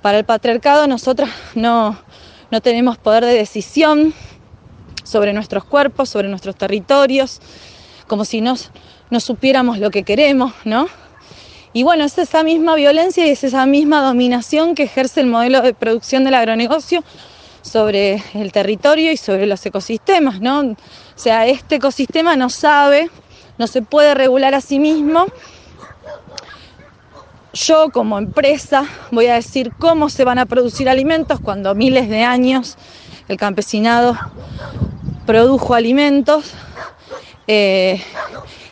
[SPEAKER 3] para el patriarcado nosotras no, no tenemos poder de decisión sobre nuestros cuerpos, sobre nuestros territorios, como si no, no supiéramos lo que queremos, ¿no? Y bueno, es esa misma violencia y es esa misma dominación que ejerce el modelo de producción del agronegocio sobre el territorio y sobre los ecosistemas, ¿no? O sea, este ecosistema no sabe, no se puede regular a sí mismo. Yo como empresa voy a decir cómo se van a producir alimentos cuando miles de años el campesinado produjo alimentos. Eh,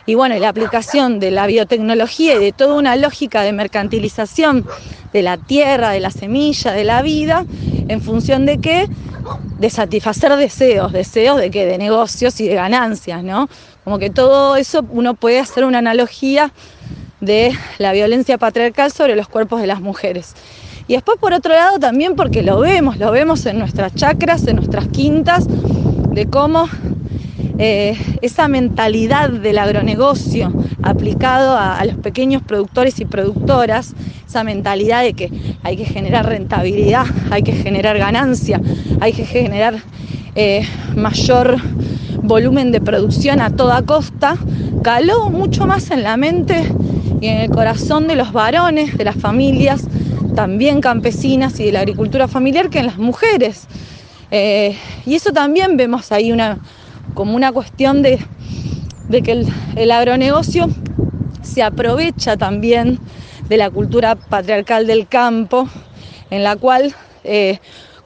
[SPEAKER 3] y bueno, la aplicación de la biotecnología y de toda una lógica de mercantilización de la tierra, de la semilla, de la vida, en función de qué? De satisfacer deseos, deseos de qué? De negocios y de ganancias, ¿no? Como que todo eso uno puede hacer una analogía de la violencia patriarcal sobre los cuerpos de las mujeres. Y después por otro lado también porque lo vemos, lo vemos en nuestras chacras, en nuestras quintas, de cómo eh, esa mentalidad del agronegocio aplicado a, los pequeños productores y productoras, esa mentalidad de que hay que generar rentabilidad, hay que generar ganancia, hay que generar eh, mayor volumen de producción a toda costa, caló mucho más en la mente y en el corazón de los varones, de las familias, también campesinas y de la agricultura familiar que en las mujeres. Eh, y eso también vemos ahí una, como una cuestión de, que el, agronegocio se aprovecha también de la cultura patriarcal del campo, en la cual eh,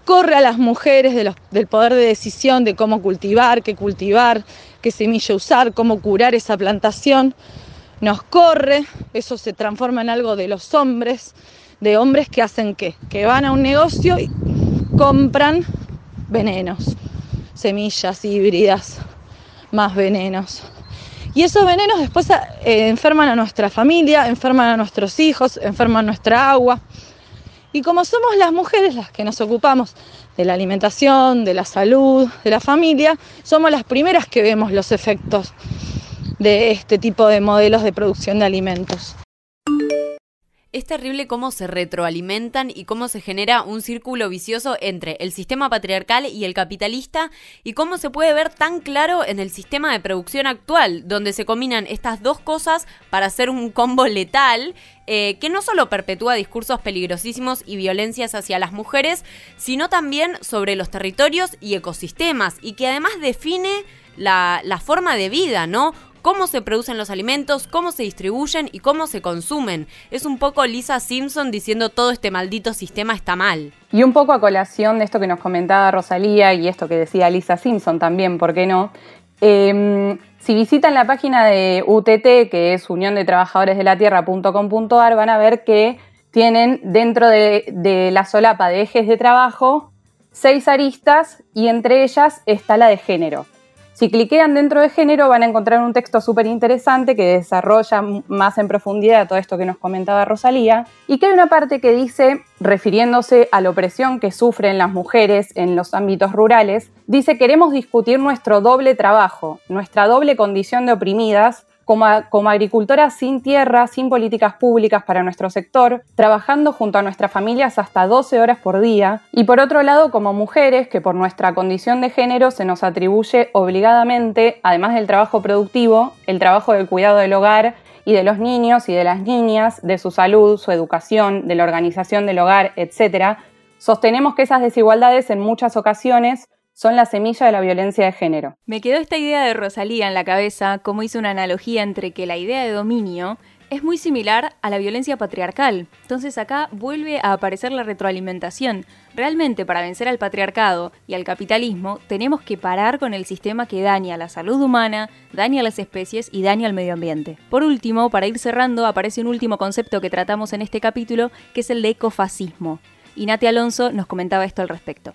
[SPEAKER 3] corre a las mujeres del poder de decisión de cómo cultivar, qué cultivar, qué semilla usar, cómo curar esa plantación. Nos corre, eso se transforma en algo de los hombres, de hombres que hacen qué, que van a un negocio y compran venenos semillas híbridas, más venenos. Y esos venenos después eh, enferman a nuestra familia, enferman a nuestros hijos, enferman nuestra agua. Y como somos las mujeres las que nos ocupamos de la alimentación, de la salud, de la familia, somos las primeras que vemos los efectos de este tipo de modelos de producción de alimentos.
[SPEAKER 6] Es terrible cómo se retroalimentan y cómo se genera un círculo vicioso entre el sistema patriarcal y el capitalista y cómo se puede ver tan claro en el sistema de producción actual, donde se combinan estas dos cosas para hacer un combo letal eh, que no solo perpetúa discursos peligrosísimos y violencias hacia las mujeres, sino también sobre los territorios y ecosistemas y que además define la, la forma de vida, ¿no? Cómo se producen los alimentos, cómo se distribuyen y cómo se consumen. Es un poco Lisa Simpson diciendo todo este maldito sistema está mal.
[SPEAKER 8] Y un poco a colación de esto que nos comentaba Rosalía y esto que decía Lisa Simpson también, ¿por qué no? Em, si visitan la página de UTT, que es Unión de Trabajadores de la Tierra.com.ar, van a ver que tienen dentro de, de la solapa de ejes de trabajo seis aristas y entre ellas está la de género. Si cliquean dentro de género van a encontrar un texto súper interesante que desarrolla más en profundidad todo esto que nos comentaba Rosalía y que hay una parte que dice, refiriéndose a la opresión que sufren las mujeres en los ámbitos rurales, dice queremos discutir nuestro doble trabajo, nuestra doble condición de oprimidas como, agricultora sin tierra, sin políticas públicas para nuestro sector, trabajando junto a nuestras familias hasta 12 horas por día, y por otro lado como mujeres que por nuestra condición de género se nos atribuye obligadamente, además del trabajo productivo, el trabajo del cuidado del hogar y de los niños y de las niñas, de su salud, su educación, de la organización del hogar, etc., sostenemos que esas desigualdades en muchas ocasiones son la semilla de la violencia de género.
[SPEAKER 2] Me quedó esta idea de Rosalía en la cabeza, como hizo una analogía entre que la idea de dominio es muy similar a la violencia patriarcal. Entonces acá vuelve a aparecer la retroalimentación. Realmente para vencer al patriarcado y al capitalismo tenemos que parar con el sistema que daña la salud humana, daña las especies y daña al medio ambiente. Por último, para ir cerrando, aparece un último concepto que tratamos en este capítulo, que es el de ecofascismo. Y Nati Alonso nos comentaba esto al respecto.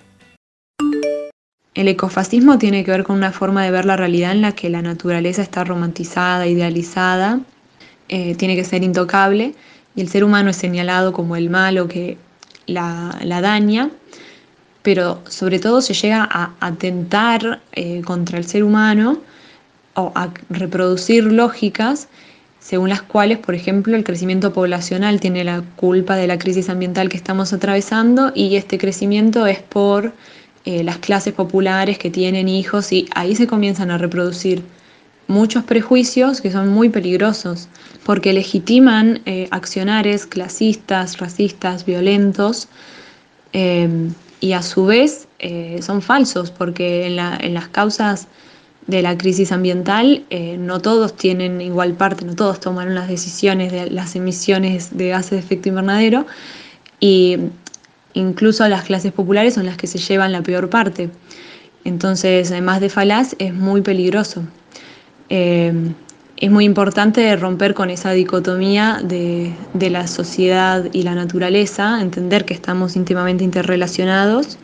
[SPEAKER 7] El ecofascismo tiene que ver con una forma de ver la realidad en la que la naturaleza está romantizada, idealizada, eh, tiene que ser intocable y el ser humano es señalado como el malo que la, daña, pero sobre todo se llega a atentar eh, contra el ser humano o a reproducir lógicas según las cuales, por ejemplo, el crecimiento poblacional tiene la culpa de la crisis ambiental que estamos atravesando y este crecimiento es por eh, las clases populares que tienen hijos y ahí se comienzan a reproducir muchos prejuicios que son muy peligrosos porque legitiman eh, accionares clasistas, racistas, violentos eh, y a su vez son falsos porque en, en las causas de la crisis ambiental, eh, no todos tienen igual parte, no todos toman las decisiones de las emisiones de gases de efecto invernadero y incluso las clases populares son las que se llevan la peor parte. Entonces, además de falaz, es muy peligroso. Eh, es muy importante romper con esa dicotomía de, de la sociedad y la naturaleza, entender que estamos íntimamente interrelacionados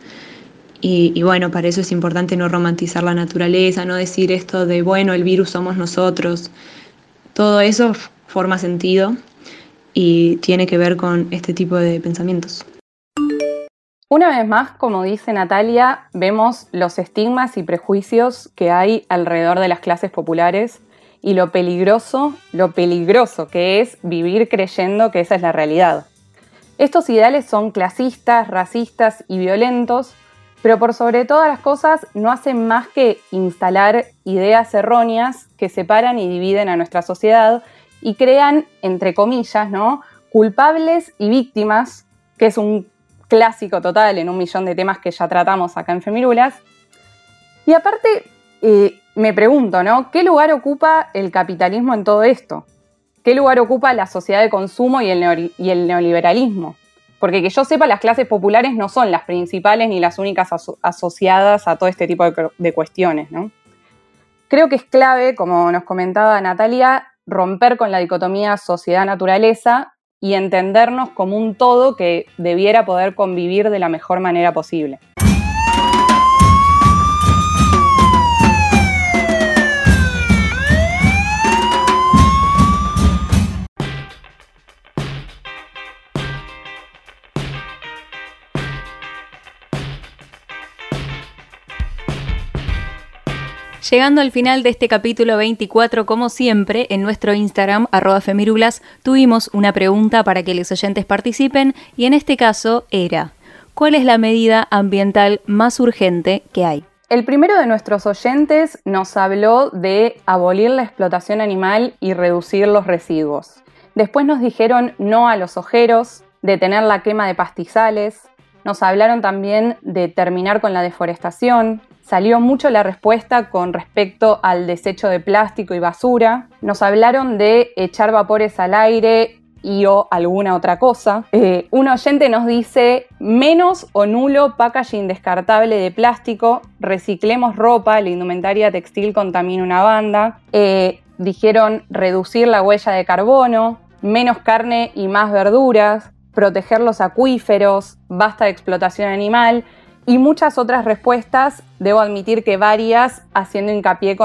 [SPEAKER 7] y, bueno, para eso es importante no romantizar la naturaleza, no decir esto de, bueno, el virus somos nosotros. Todo eso forma sentido y tiene que ver con este tipo de pensamientos.
[SPEAKER 8] Una vez más, como dice Natalia, vemos los estigmas y prejuicios que hay alrededor de las clases populares y lo peligroso, lo peligroso que es vivir creyendo que esa es la realidad. Estos ideales son clasistas, racistas y violentos pero por sobre todas las cosas no hacen más que instalar ideas erróneas que separan y dividen a nuestra sociedad y crean, entre comillas, ¿no? culpables y víctimas, que es un clásico total en un millón de temas que ya tratamos acá en Femirulas. Y aparte, eh, me pregunto, ¿no? ¿Qué lugar ocupa el capitalismo en todo esto? ¿Qué lugar ocupa la sociedad de consumo y el, neoliberalismo? Porque que yo sepa, las clases populares no son las principales ni las únicas asociadas a todo este tipo de, cuestiones. Creo que es clave, como nos comentaba Natalia, romper con la dicotomía sociedad-naturaleza y entendernos como un todo que debiera poder convivir de la mejor manera posible.
[SPEAKER 2] Llegando al final de este capítulo 24, como siempre, en nuestro Instagram, arroba femirulas, tuvimos una pregunta para que los oyentes participen y en este caso era, ¿cuál es la medida ambiental más urgente que hay?
[SPEAKER 8] El primero de nuestros oyentes nos habló de abolir la explotación animal y reducir los residuos. Después nos dijeron no a los ojeros, detener la quema de pastizales, nos hablaron también de terminar con la deforestación, Salió mucho la respuesta con respecto al desecho de plástico y basura. Nos hablaron de echar vapores al aire y o alguna otra cosa. Eh, un oyente nos dice menos o nulo packaging descartable de plástico, reciclemos ropa, la indumentaria textil contamina una banda. Eh, dijeron reducir la huella de carbono, menos carne y más verduras, proteger los acuíferos, basta de explotación animal y muchas otras respuestas, debo admitir que varias haciendo hincapié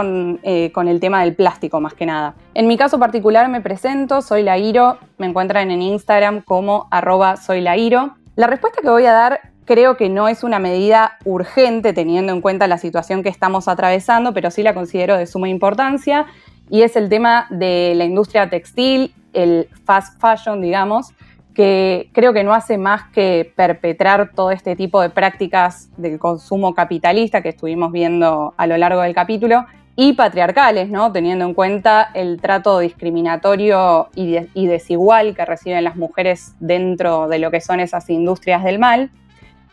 [SPEAKER 8] eh, con, el tema del plástico más que nada. En mi caso particular me presento, soy Lairo, me encuentran en Instagram como arroba soy Lairo. La respuesta que voy a dar creo que no es una medida urgente teniendo en cuenta la situación que estamos atravesando, pero sí la considero de suma importancia y es el tema de la industria textil, el fast fashion, digamos, que creo que no hace más que perpetrar todo este tipo de prácticas del consumo capitalista que estuvimos viendo a lo largo del capítulo y patriarcales, ¿no? teniendo en cuenta el trato discriminatorio y, desigual que reciben las mujeres dentro de lo que son esas industrias del mal.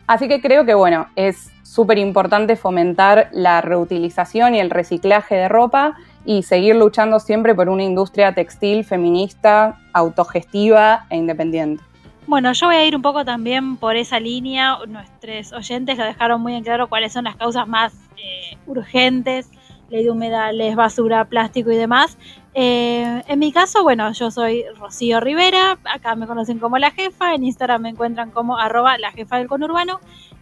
[SPEAKER 8] Así que creo que bueno, es súper importante fomentar la reutilización y el reciclaje de ropa y seguir luchando siempre por una industria textil feminista, autogestiva e independiente.
[SPEAKER 5] Bueno, yo voy a ir un poco también por esa línea. Nuestros oyentes lo dejaron muy en claro cuáles son las causas más eh, urgentes, ley de humedales, basura, plástico y demás. Eh, en mi caso, bueno, yo soy Rocío Rivera, acá me conocen como la jefa, en Instagram me encuentran como arroba la jefa del conurbano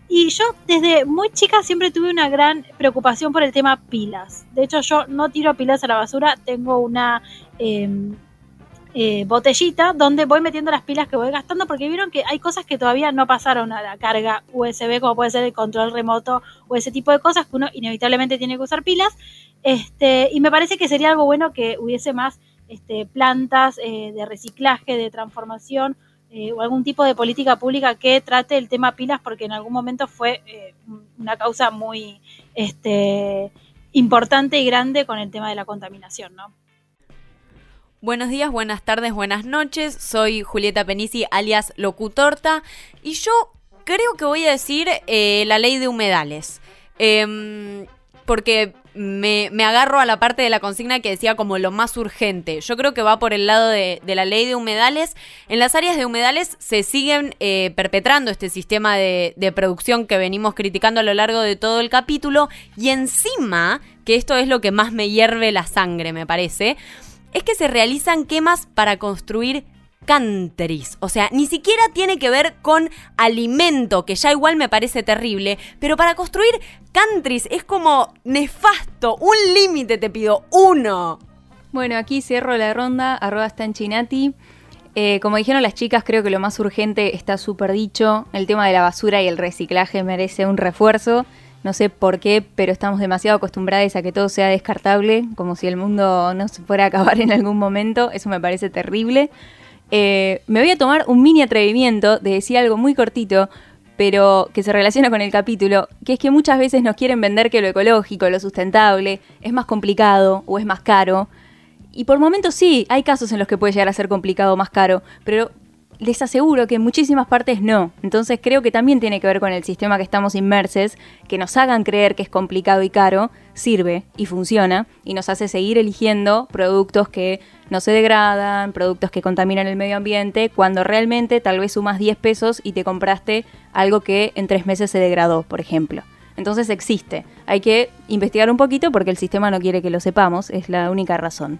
[SPEAKER 5] Y yo desde muy chica siempre tuve una gran preocupación por el tema pilas. De hecho, yo no tiro pilas a la basura, tengo una em, eh, botellita donde voy metiendo las pilas que voy gastando porque vieron que hay cosas que todavía no pasaron a la carga USB, como puede ser el control remoto o ese tipo de cosas que uno inevitablemente tiene que usar pilas. Este, y me parece que sería algo bueno que hubiese más este, plantas eh, de reciclaje, de transformación eh, o algún tipo de política pública que trate el tema pilas porque en algún momento fue una causa muy este, importante y grande con el tema de la contaminación, ¿no?
[SPEAKER 6] Buenos días, buenas tardes, buenas noches. Soy Julieta Penisi, alias Locutorta, y yo creo que voy a decir eh, la ley de humedales. Em, porque me, agarro a la parte de la consigna que decía como lo más urgente. Yo creo que va por el lado de, la ley de humedales. En las áreas de humedales se siguen eh, perpetrando este sistema de, de producción que venimos criticando a lo largo de todo el capítulo. Y encima, que esto es lo que más me hierve la sangre, me parece es que se realizan quemas para construir countries. O sea, ni siquiera tiene que ver con alimento, que ya igual me parece terrible, pero para construir countries es como nefasto. Un límite te pido, uno.
[SPEAKER 2] Bueno, aquí cierro la ronda, arroba está. Eh, como dijeron las chicas, creo que lo más urgente está súper dicho. El tema de la basura y el reciclaje merece un refuerzo. No sé por qué, pero estamos demasiado acostumbrados a que todo sea descartable, como si el mundo no se fuera a acabar en algún momento. Eso me parece terrible. Eh, me voy a tomar un mini atrevimiento de decir algo muy cortito, pero que se relaciona con el capítulo, que es que muchas veces nos quieren vender que lo ecológico, lo sustentable, es más complicado o es más caro. Y por momentos sí, hay casos en los que puede llegar a ser complicado o más caro, pero les aseguro que en muchísimas partes no. Entonces creo que también tiene que ver con el sistema que estamos inmersos, que nos hagan creer que es complicado y caro, sirve y funciona y nos hace seguir eligiendo productos que no se degradan, productos que contaminan el medio ambiente, cuando realmente tal vez sumas 10 pesos y te compraste algo que en tres meses se degradó, por ejemplo. Entonces existe. Hay que investigar un poquito porque el sistema no quiere que lo sepamos, es la única razón.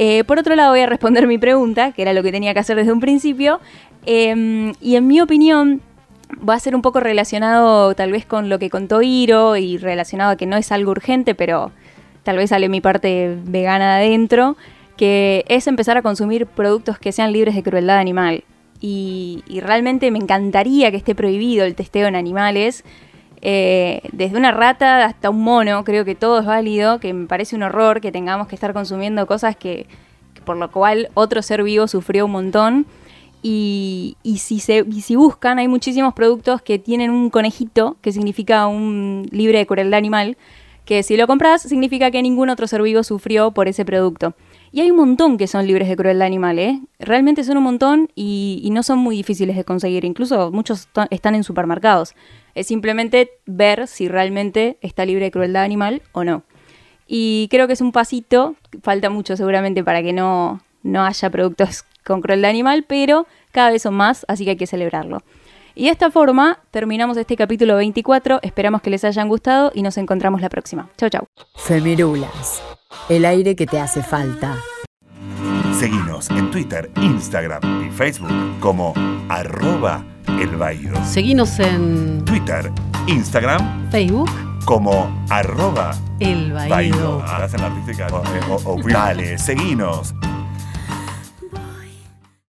[SPEAKER 2] Eh, por otro lado, voy a responder mi pregunta, que era lo que tenía que hacer desde un principio. Em, y en mi opinión, va a ser un poco relacionado tal vez con lo que contó Iro y relacionado a que no es algo urgente, pero tal vez sale mi parte vegana de adentro, que es empezar a consumir productos que sean libres de crueldad animal. y realmente me encantaría que esté prohibido el testeo en animales, eh, desde una rata hasta un mono, creo que todo es válido, que me parece un horror que tengamos que estar consumiendo cosas que, por lo cual otro ser vivo sufrió un montón. Y, si, se, buscan, hay muchísimos productos que tienen un conejito, que significa un libre de crueldad animal, que si lo compras significa que ningún otro ser vivo sufrió por ese producto. Y hay un montón que son libres de crueldad animal, ¿eh? Realmente son un montón y no son muy difíciles de conseguir. Incluso muchos están en supermercados. Es simplemente ver si realmente está libre de crueldad animal o no. Y creo que es un pasito, falta mucho seguramente para que no, no haya productos con crueldad animal, pero cada vez son más, así que hay que celebrarlo. Y de esta forma terminamos este capítulo 24, esperamos que les hayan gustado y nos encontramos la próxima. Chau, chau.
[SPEAKER 1] Femirulas, el aire que te hace falta.
[SPEAKER 9] Seguinos en Twitter, Instagram y Facebook como arroba el Baído.
[SPEAKER 10] Seguinos en
[SPEAKER 9] Twitter, Instagram,
[SPEAKER 10] Facebook
[SPEAKER 9] como arroba
[SPEAKER 10] el Baído.
[SPEAKER 9] Hacen artística. Dale, seguinos.